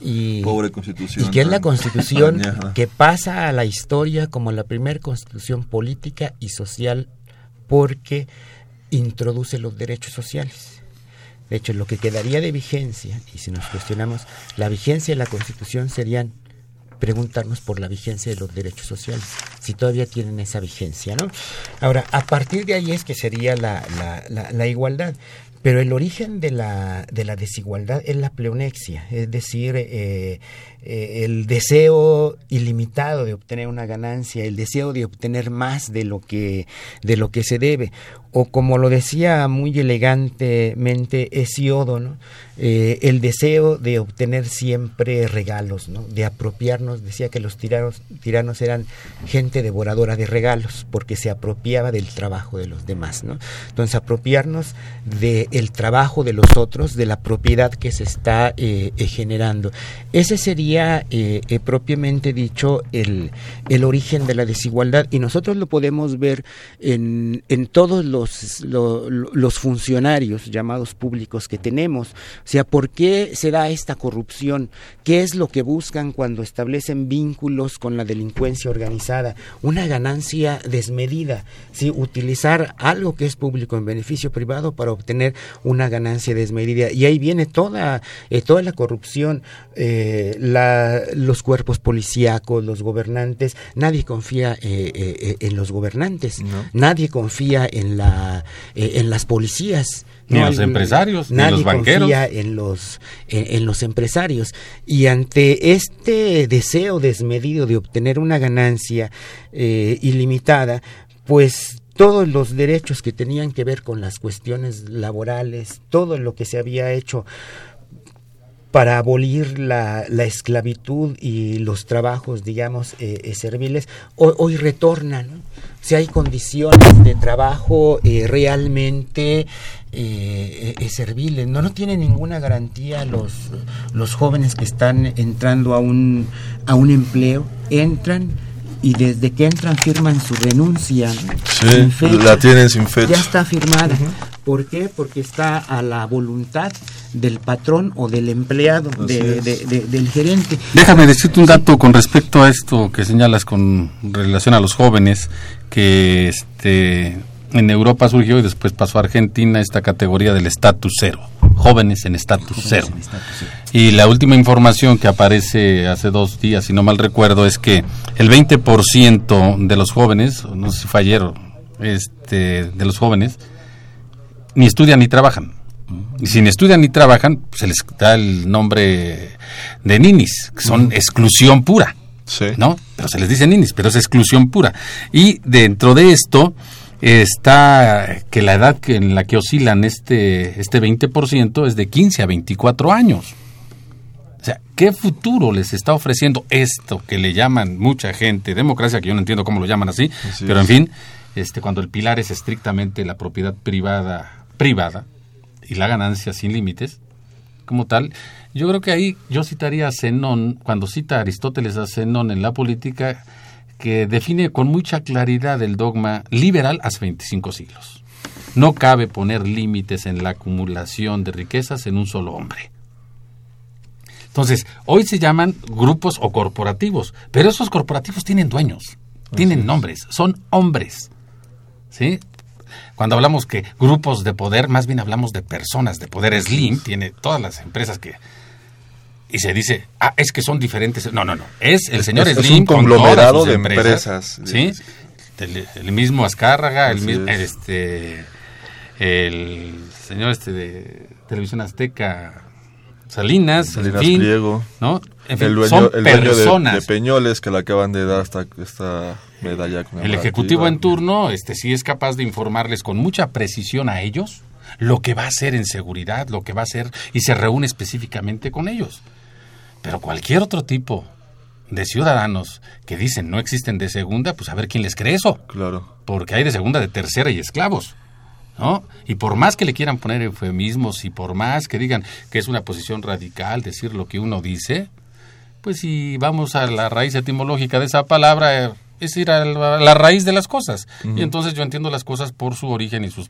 y, Pobre Constitución y que es la Constitución que pasa a la historia como la primera Constitución política y social porque introduce los derechos sociales. De hecho, lo que quedaría de vigencia, y si nos cuestionamos, la vigencia de la Constitución serían preguntarnos por la vigencia de los derechos sociales, si todavía tienen esa vigencia, ¿no? Ahora, a partir de ahí es que sería la, la, la, la igualdad, pero el origen de la, de la desigualdad es la pleonexia, es decir, eh, eh, el deseo ilimitado de obtener una ganancia, el deseo de obtener más de lo que, de lo que se debe, o como lo decía muy elegantemente Hesiodo. Eh, el deseo de obtener siempre regalos, de apropiarnos, decía que los tiranos, tiranos eran gente devoradora de regalos, porque se apropiaba del trabajo de los demás. ¿no? Entonces, apropiarnos del trabajo de los otros, de la propiedad que se está eh, generando. Ese sería eh, eh, propiamente dicho el, el origen de la desigualdad y nosotros lo podemos ver en, en todos los, lo- lo- los funcionarios llamados públicos que tenemos. O sea, ¿por qué se da esta corrupción? ¿Qué es lo que buscan cuando establecen vínculos con la delincuencia organizada? Una ganancia desmedida, ¿sí? utilizar algo que es público en beneficio privado para obtener una ganancia desmedida. Y ahí viene toda, eh, toda la corrupción, eh, la- los cuerpos policíacos, los gobernantes. Nadie confía eh, eh, eh, en los gobernantes, nadie confía en, la, eh, en las policías. Ni en hay- los empresarios, ni los banqueros. confía en los, en, los empresarios. Y ante este deseo desmedido de obtener una ganancia ilimitada, pues todos los derechos que tenían que ver con las cuestiones laborales, todo lo que se había hecho para abolir la, la esclavitud y los trabajos, digamos, eh, eh, serviles, hoy, retornan. Si hay condiciones de trabajo eh, realmente serviles, no, no tienen ninguna garantía los, los jóvenes que están entrando a un, a un empleo, entran y desde que entran firman su renuncia. Sí, Sin fecha. la tienen sin fecha. Ya está firmada. ¿Por qué? Porque está a la voluntad del patrón o del empleado, de- del gerente. Déjame decirte un dato con respecto a esto que señalas con relación a los jóvenes, que este en Europa surgió y después pasó a Argentina esta categoría del estatus cero, jóvenes en estatus cero. Y la última información que aparece hace dos días, si no mal recuerdo, es que el 20% de los jóvenes, no sé si fue ayer, este, de los jóvenes, ni estudian ni trabajan. Y si ni estudian ni trabajan, pues se les da el nombre de ninis, que son exclusión pura. ¿No? Pero se les dice ninis, pero es exclusión pura. Y dentro de esto está que la edad en la que oscilan este, este 20% es de 15 a 24 años. O sea, ¿qué futuro les está ofreciendo esto que le llaman mucha gente democracia, que yo no entiendo cómo lo llaman así, pero en fin, este, cuando el pilar es estrictamente la propiedad privada, privada, y la ganancia sin límites, como tal, yo creo que ahí yo citaría a Zenón, cuando cita a Aristóteles a Zenón en la política, que define con mucha claridad el dogma liberal hace 25 siglos. No cabe poner límites en la acumulación de riquezas en un solo hombre. Entonces, hoy se llaman grupos o corporativos, pero esos corporativos tienen dueños, tienen nombres, son hombres. ¿Sí? Cuando hablamos que grupos de poder, más bien hablamos de personas de poder. Slim tiene todas las empresas que y se dice, ah, es que son diferentes. No, no, no. Es el señor es, Slim es un conglomerado con de empresas. empresas. ¿sí? El, el mismo Azcárraga, el, mismo, este, el señor este de Televisión Azteca, Salinas, Salinas en fin, Pliego. ¿no? En fin, el dueño, son el dueño de- personas. de, Peñoles que le acaban de dar esta, esta medalla. El conmemorativa. ejecutivo en turno, este sí es capaz de informarles con mucha precisión a ellos lo que va a hacer en seguridad, lo que va a hacer y se reúne específicamente con ellos. Pero cualquier otro tipo de ciudadanos que dicen no existen de segunda, pues a ver quién les cree eso. Claro. Porque hay de segunda, de tercera y esclavos. ¿No? Y por más que le quieran poner eufemismos y por más que digan que es una posición radical decir lo que uno dice, pues si vamos a la raíz etimológica de esa palabra, eh, es ir a la, la raíz de las cosas. Y entonces yo entiendo las cosas por su origen y, sus,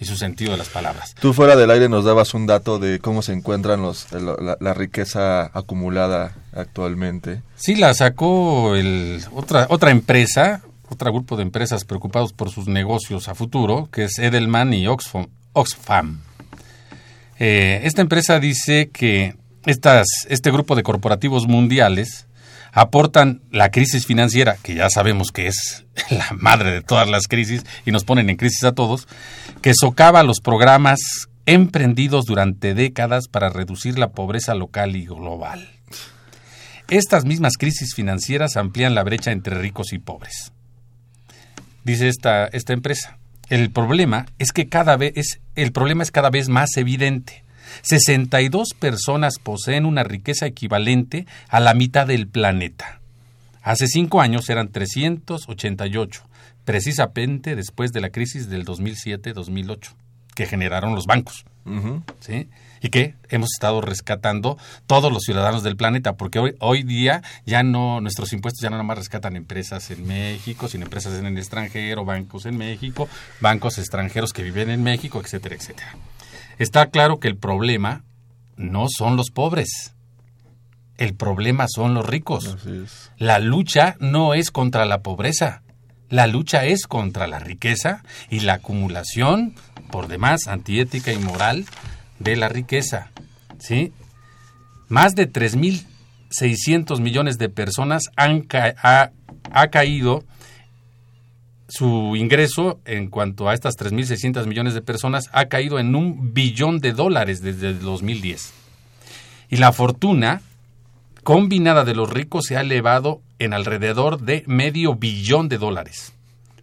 y su sentido de las palabras. Tú fuera del aire nos dabas un dato de cómo se encuentran los, la, la riqueza acumulada actualmente. Sí, la sacó el, otra, otra empresa, otro grupo de empresas preocupados por sus negocios a futuro, que es Edelman y Oxfam. Oxfam. Eh, esta empresa dice que estas, este grupo de corporativos mundiales aportan la crisis financiera, que ya sabemos que es la madre de todas las crisis y nos ponen en crisis a todos, que socava los programas emprendidos durante décadas para reducir la pobreza local y global. Estas mismas crisis financieras amplían la brecha entre ricos y pobres. Dice esta, esta empresa. El problema es que cada vez es, el problema es cada vez más evidente. 62 personas poseen una riqueza equivalente a la mitad del planeta. Hace cinco años eran 388, precisamente después de la crisis del 2007-2008, que generaron los bancos. ¿sí? Y que hemos estado rescatando todos los ciudadanos del planeta, porque hoy, hoy día ya no, nuestros impuestos ya no nada más rescatan empresas en México, sino empresas en el extranjero, bancos en México, bancos extranjeros que viven en México, etcétera, etcétera. Está claro que el problema no son los pobres. El problema son los ricos. La lucha no es contra la pobreza. La lucha es contra la riqueza y la acumulación, por demás, antiética y moral de la riqueza. ¿Sí? Más de 3.600 millones de personas han ca- ha, ha caído su ingreso en cuanto a estas 3.600 millones de personas ha caído en un billón de dólares desde el 2010. Y la fortuna combinada de los ricos se ha elevado en alrededor de medio billón de dólares.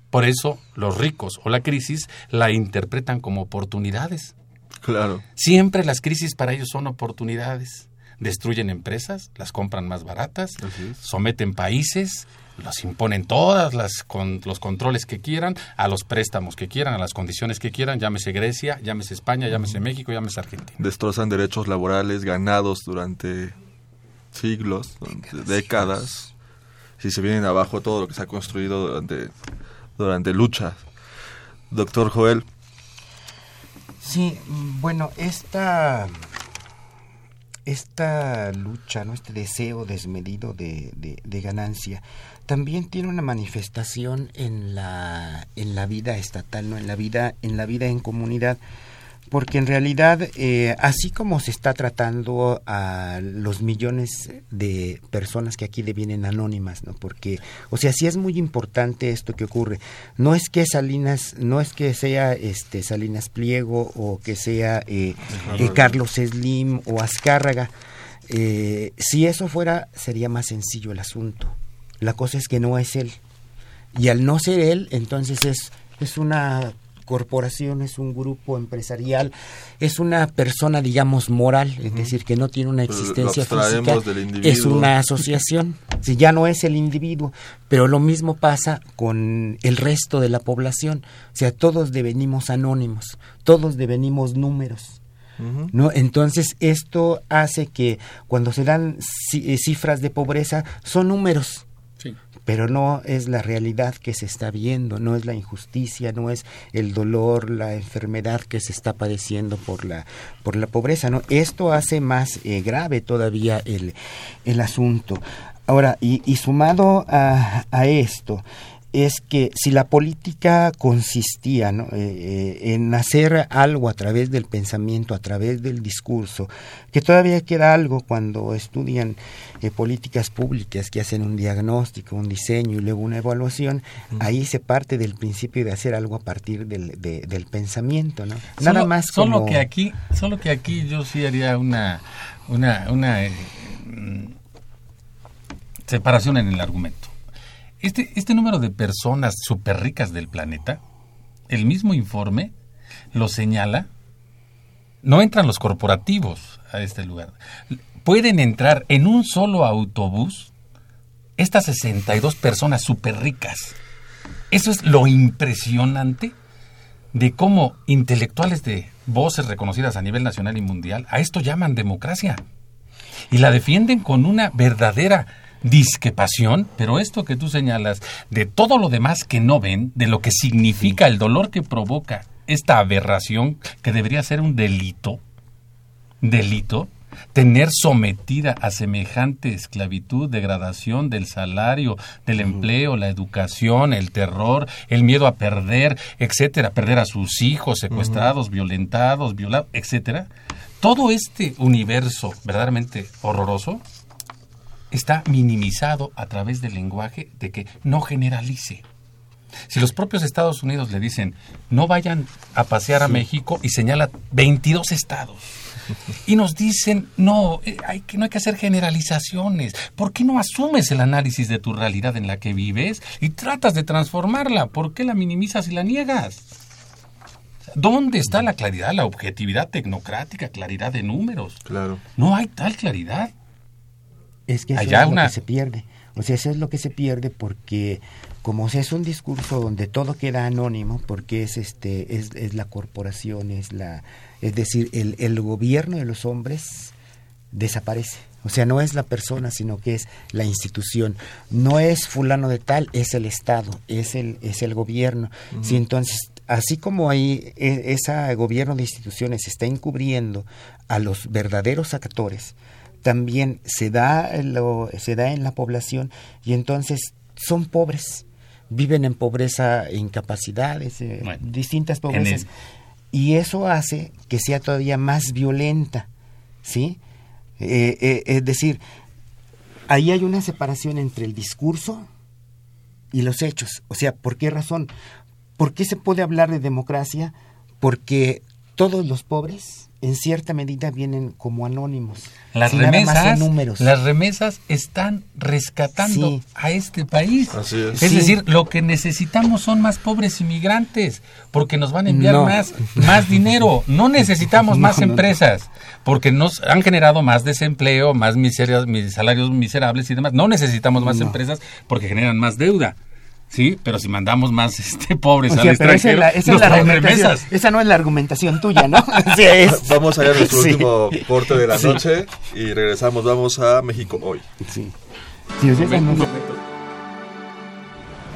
Por eso los ricos o la crisis la interpretan como oportunidades. Claro. Siempre las crisis para ellos son oportunidades. Destruyen empresas, las compran más baratas, someten países, los imponen todas las con los controles que quieran, a los préstamos que quieran, a las condiciones que quieran, llámese Grecia, llámese España, llámese México, llámese Argentina. Destrozan derechos laborales ganados durante siglos, durante décadas. Si se vienen abajo todo lo que se ha construido durante, durante luchas. Doctor Joel, Sí, bueno, esta, esta lucha, ¿no? este deseo desmedido de, de- de ganancia, también tiene una manifestación en la, en la vida estatal, ¿no? en, la vida, en la vida en comunidad, porque en realidad, eh, así como se está tratando a los millones de personas que aquí devienen anónimas, ¿no? Porque, o sea, sí es muy importante esto que ocurre. No es que Salinas, no es que sea este Salinas Pliego o que sea eh, eh, Carlos Slim o Azcárraga. Eh, si eso fuera, sería más sencillo el asunto. La cosa es que no es él. Y al no ser él, entonces es, es una corporación, es un grupo empresarial, es una persona, digamos, moral, es decir, que no tiene una existencia física, es una asociación, si ya no es el individuo, pero lo mismo pasa con el resto de la población, o sea, todos devenimos anónimos, todos devenimos números. ¿No? Entonces esto hace que cuando se dan eh, cifras de pobreza son números, pero no es la realidad que se está viendo, no es la injusticia, no es el dolor, la enfermedad que se está padeciendo por la, por la pobreza. ¿no? Esto hace más eh, grave todavía el, el asunto. Ahora, y, y sumado a, a esto, es que si la política consistía eh, eh, en hacer algo a través del pensamiento, a través del discurso, que todavía queda algo cuando estudian eh, políticas públicas que hacen un diagnóstico, un diseño y luego una evaluación, ahí se parte del principio de hacer algo a partir del, del pensamiento, ¿no? Nada más solo que aquí, solo que aquí yo sí haría una una una mm, separación en el argumento. Este, este número de personas súper ricas del planeta, el mismo informe lo señala, no entran los corporativos a este lugar. Pueden entrar en un solo autobús estas 62 personas súper ricas. Eso es lo impresionante de cómo intelectuales de voces reconocidas a nivel nacional y mundial a esto llaman democracia. Y la defienden con una verdadera disquepación, pero esto que tú señalas, de todo lo demás que no ven, de lo que significa el dolor que provoca esta aberración, que debería ser un delito, delito, tener sometida a semejante esclavitud, degradación del salario, del empleo, la educación, el terror, el miedo a perder, etcétera, perder a sus hijos secuestrados, violentados, violados, etcétera. Todo este universo verdaderamente horroroso está minimizado a través del lenguaje de que no generalice. Si los propios Estados Unidos le dicen no vayan a pasear a México y señala 22 estados y nos dicen no eh, hay que no hay que hacer generalizaciones ¿por qué no asumes el análisis de tu realidad en la que vives y tratas de transformarla? ¿por qué la minimizas y la niegas? ¿Dónde está la claridad, la objetividad tecnocrática, claridad de números? Claro. No hay tal claridad. Es que eso es lo que se pierde. O sea, eso es lo que se pierde porque como es un discurso donde todo queda anónimo, porque es este es, es la corporación, es la es decir, el, el gobierno de los hombres desaparece. O sea, no es la persona, sino que es la institución. No es fulano de tal, es el Estado, es el, es el gobierno. sí, entonces, así como ahí e, ese gobierno de instituciones está encubriendo a los verdaderos actores, también se da, lo, se da en la población y entonces son pobres, viven en pobreza, incapacidades, eh, distintas pobrezas. Y eso hace que sea todavía más violenta, ¿sí? Eh, eh, es decir, ahí hay una separación entre el discurso y los hechos. O sea, ¿por qué razón? ¿Por qué se puede hablar de democracia? Porque todos los pobres en cierta medida vienen como anónimos. Las remesas, números. las remesas están rescatando a este país. es. decir, lo que necesitamos son más pobres inmigrantes, porque nos van a enviar más, más dinero. No necesitamos más empresas, porque nos han generado más desempleo, más miserias, salarios miserables y demás. No necesitamos más empresas porque generan más deuda. Sí, pero si mandamos más este, pobres al extranjero, esa, es la, esa no es la argumentación tuya, ¿no? Vamos a ir a nuestro último corte de la noche y regresamos. Vamos a México hoy. Sí.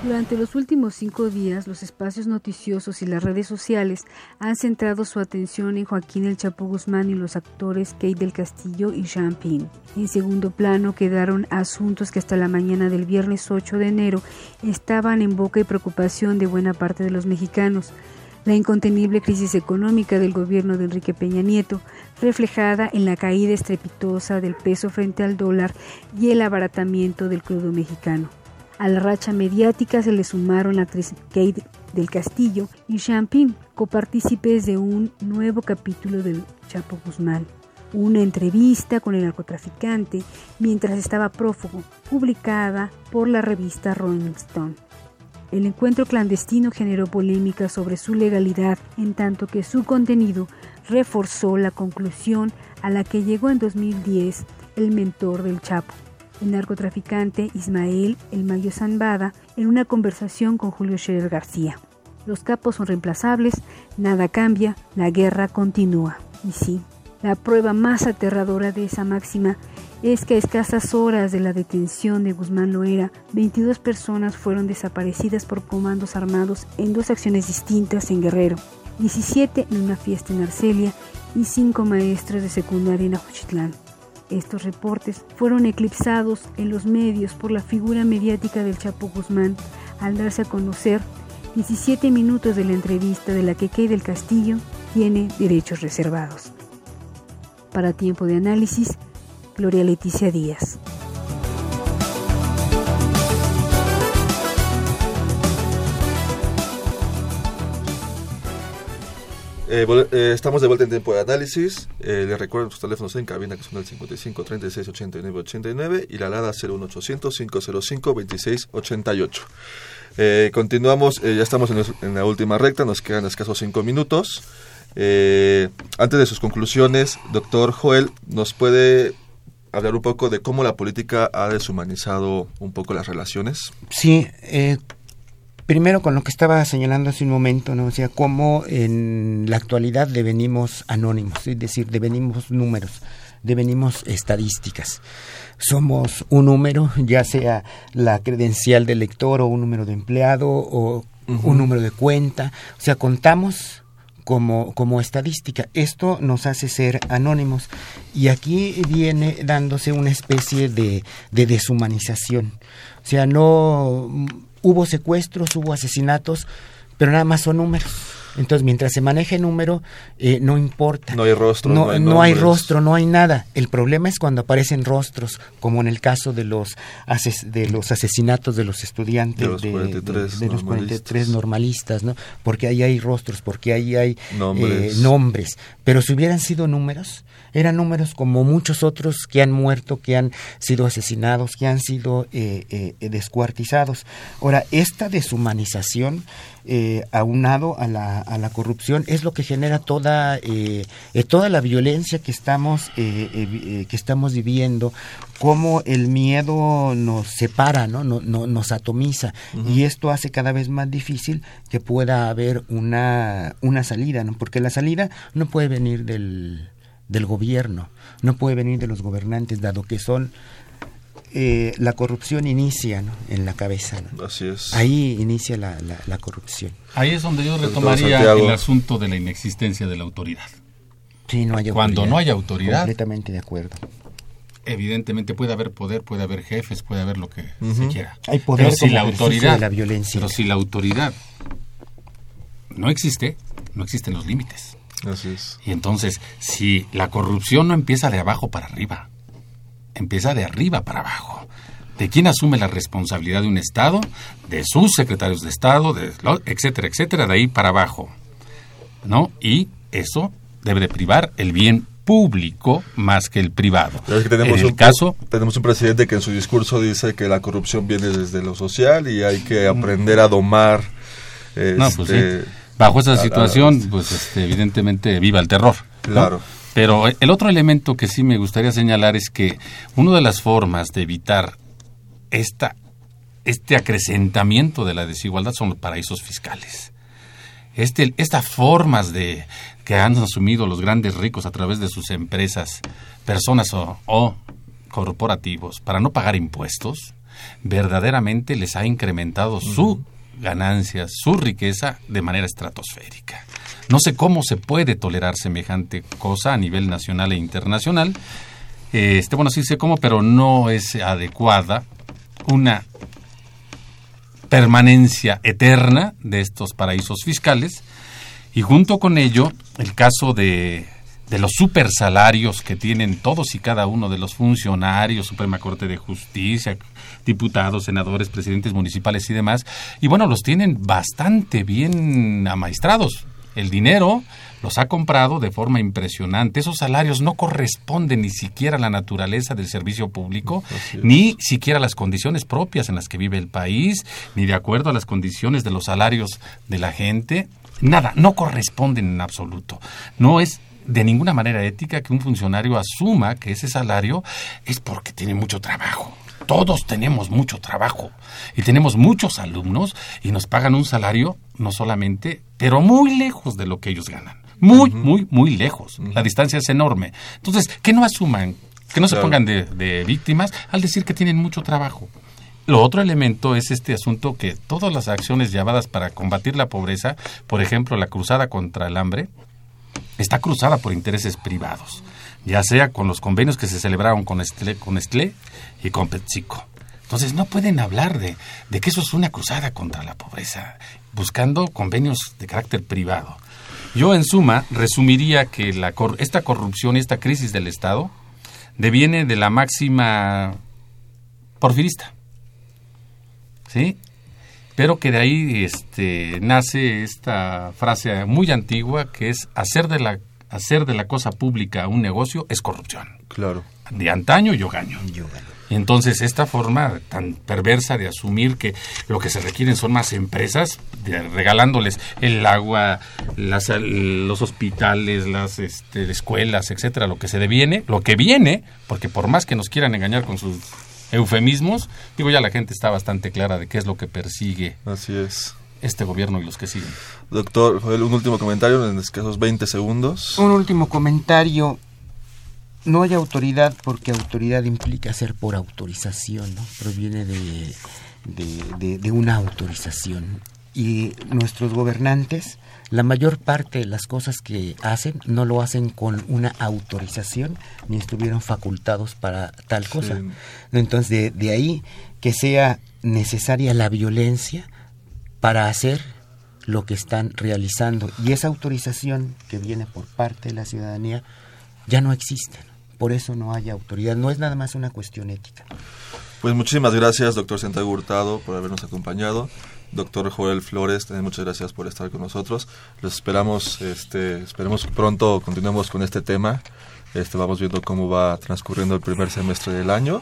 Durante los últimos cinco días, los espacios noticiosos y las redes sociales han centrado su atención en Joaquín El Chapo Guzmán y los actores Kate del Castillo y Champagne. En segundo plano quedaron asuntos que hasta la mañana del viernes 8 de enero estaban en boca y preocupación de buena parte de los mexicanos. La incontenible crisis económica del gobierno de Enrique Peña Nieto, reflejada en la caída estrepitosa del peso frente al dólar y el abaratamiento del crudo mexicano. A la racha mediática se le sumaron la actriz Kate del Castillo y Champagne, copartícipes de un nuevo capítulo del Chapo Guzmán. Una entrevista con el narcotraficante mientras estaba prófugo, publicada por la revista Rolling Stone. El encuentro clandestino generó polémica sobre su legalidad, en tanto que su contenido reforzó la conclusión a la que llegó en 2010 el mentor del Chapo, el narcotraficante Ismael El Mayo Zambada, en una conversación con Julio Scherer García. Los capos son reemplazables, nada cambia, la guerra continúa. Y sí, la prueba más aterradora de esa máxima es que a escasas horas de la detención de Guzmán Loera, 22 personas fueron desaparecidas por comandos armados en dos acciones distintas en Guerrero, 17 en una fiesta en Arcelia y 5 maestros de secundaria en Ajuchitlán. Estos reportes fueron eclipsados en los medios por la figura mediática del Chapo Guzmán al darse a conocer 17 minutos de la entrevista de la que Key del Castillo tiene derechos reservados. Para tiempo de análisis, Gloria Leticia Díaz. Eh, eh, estamos de vuelta en tiempo de análisis. Eh, les recuerdo sus teléfonos en cabina que son el 55 36 89 89 y la alada 01800 505 26 88. continuamos, ya estamos en, la última recta, nos quedan escasos cinco minutos. antes de sus conclusiones, doctor Joel, ¿nos puede hablar un poco de cómo la política ha deshumanizado un poco las relaciones? Sí, primero con lo que estaba señalando hace un momento, ¿no? O sea, cómo en la actualidad devenimos anónimos, es decir, devenimos números, devenimos estadísticas. Somos un número, ya sea la credencial del lector o un número de empleado o un número de cuenta, o sea, contamos como, como estadística. Esto nos hace ser anónimos y aquí viene dándose una especie de, de deshumanización. O sea, no hubo secuestros, hubo asesinatos, pero nada más son números. Entonces, mientras se maneje el número, eh, no importa. No hay rostro. No, no, hay, rostro, no hay nada. El problema es cuando aparecen rostros, como en el caso de los, de los asesinatos de los estudiantes de los, 43, normalistas, ¿no? Porque ahí hay rostros, porque ahí hay nombres. Eh, nombres. Pero si hubieran sido números, eran números como muchos otros que han muerto, que han sido asesinados, que han sido eh, descuartizados. Ahora, esta deshumanización eh, aunado a la, a la corrupción es lo que genera toda eh, eh, toda la violencia que estamos que estamos viviendo cómo el miedo nos separa no, no, nos atomiza. Y esto hace cada vez más difícil que pueda haber una una salida no porque la salida no puede venir del del gobierno no puede venir de los gobernantes dado que son eh, la corrupción inicia en la cabeza. Así es. Ahí inicia la, la, corrupción. Ahí es donde yo retomaría el asunto de la inexistencia de la autoridad. Sí, no hay autoridad. Cuando no hay autoridad. Completamente de acuerdo. Evidentemente puede haber poder, puede haber jefes, puede haber lo que se quiera. Hay poder pero si la autoridad, la violencia. Pero si la autoridad no existe, no existen los límites. Así es. Y entonces, si la corrupción no empieza de abajo para arriba, empieza de arriba para abajo. ¿De quién asume la responsabilidad de un Estado? De sus secretarios de Estado, de, etcétera, etcétera, de ahí para abajo. ¿No? Y eso debe de privar el bien público más que el privado. tenemos en el un, caso tenemos un presidente que en su discurso dice que la corrupción viene desde lo social y hay que aprender a domar no, pues este, bajo esa situación pues este, evidentemente viva el terror claro pero el otro elemento que sí me gustaría señalar es que una de las formas de evitar esta, este acrecentamiento de la desigualdad son los paraísos fiscales. Este, estas formas de que han asumido los grandes ricos a través de sus empresas, personas o, o corporativos, para no pagar impuestos, verdaderamente les ha incrementado su ganancia, su riqueza de manera estratosférica. No sé cómo se puede tolerar semejante cosa a nivel nacional e internacional. Este, bueno, sí sé cómo, pero no es adecuada una permanencia eterna de estos paraísos fiscales y junto con ello el caso de, de los supersalarios que tienen todos y cada uno de los funcionarios, Suprema Corte de Justicia, diputados, senadores, presidentes municipales y demás, y bueno, los tienen bastante bien amaestrados El dinero los ha comprado de forma impresionante. Esos salarios no corresponden ni siquiera a la naturaleza del servicio público, ni siquiera a las condiciones propias en las que vive el país, ni de acuerdo a las condiciones de los salarios de la gente. Nada, no corresponden en absoluto. No es de ninguna manera ética que un funcionario asuma que ese salario es porque tiene mucho trabajo. Todos tenemos mucho trabajo y tenemos muchos alumnos y nos pagan un salario no solamente, pero muy lejos de lo que ellos ganan. Muy, muy, muy lejos. La distancia es enorme. Entonces, que no asuman, que no se pongan de, de víctimas al decir que tienen mucho trabajo. Lo otro elemento es este asunto que todas las acciones llevadas para combatir la pobreza, por ejemplo, la cruzada contra el hambre, está cruzada por intereses privados, ya sea con los convenios que se celebraron con Estlé, con Estlé y con PepsiCo. Entonces no pueden hablar de, de que eso es una cruzada contra la pobreza, buscando convenios de carácter privado. Yo en suma resumiría que la, esta corrupción y esta crisis del Estado deviene de la máxima porfirista. ¿Sí? Pero que de ahí este, nace esta frase muy antigua que es hacer de la hacer de la cosa pública un negocio es corrupción. Claro. De antaño yo gaño. Yo gaño. Entonces, esta forma tan perversa de asumir que lo que se requieren son más empresas, de, regalándoles el agua, las, los hospitales, las este, escuelas, etcétera, lo que se deviene, lo que viene, porque por más que nos quieran engañar con sus eufemismos, digo ya la gente está bastante clara de qué es lo que persigue. Así es. Este gobierno y los que siguen. Doctor, un último comentario en escasos 20 segundos. Un último comentario no hay autoridad porque autoridad implica ser por autorización, ¿no? proviene de, de, de, una autorización. Y nuestros gobernantes, la mayor parte de las cosas que hacen, no lo hacen con una autorización, ni estuvieron facultados para tal cosa. Sí. Entonces, de, de ahí que sea necesaria la violencia para hacer lo que están realizando. Y esa autorización que viene por parte de la ciudadanía ya no existe por eso no haya autoridad. No es nada más una cuestión ética. Pues muchísimas gracias, doctor Santiago Hurtado, por habernos acompañado. Doctor Joel Flores, muchas gracias por estar con nosotros. Los esperamos, este, esperemos pronto continuemos con este tema. Este, vamos viendo cómo va transcurriendo el primer semestre del año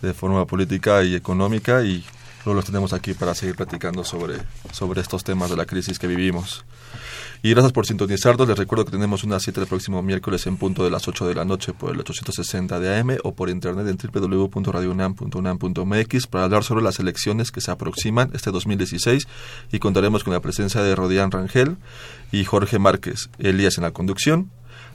de forma política y económica y luego los tenemos aquí para seguir platicando sobre, sobre estos temas de la crisis que vivimos. Y gracias por sintonizarnos. Les recuerdo que tenemos una cita el próximo miércoles en punto de las 8 de la noche por el 860 de AM o por internet en www.radiounam.unam.mx para hablar sobre las elecciones que se aproximan este 2016 y contaremos con la presencia de Rodián Rangel y Jorge Márquez, Elías en la conducción.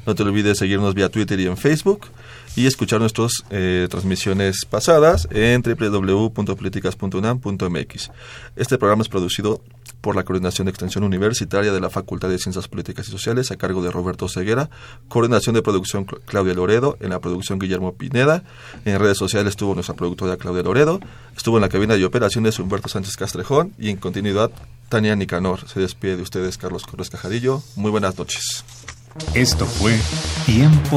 No te olvides seguirnos vía Twitter y en Facebook y escuchar nuestras eh, transmisiones pasadas en www.politicas.unam.mx. Este programa es producido por la Coordinación de Extensión Universitaria de la Facultad de Ciencias Políticas y Sociales a cargo de Roberto Ceguera, coordinación de producción Claudia Loredo, en la producción Guillermo Pineda, en redes sociales estuvo nuestra productora Claudia Loredo, estuvo en la cabina de operaciones Humberto Sánchez Castrejón y en continuidad Tania Nicanor. Se despide de ustedes Carlos Corres Cajadillo. Muy buenas noches. Esto fue Tiempo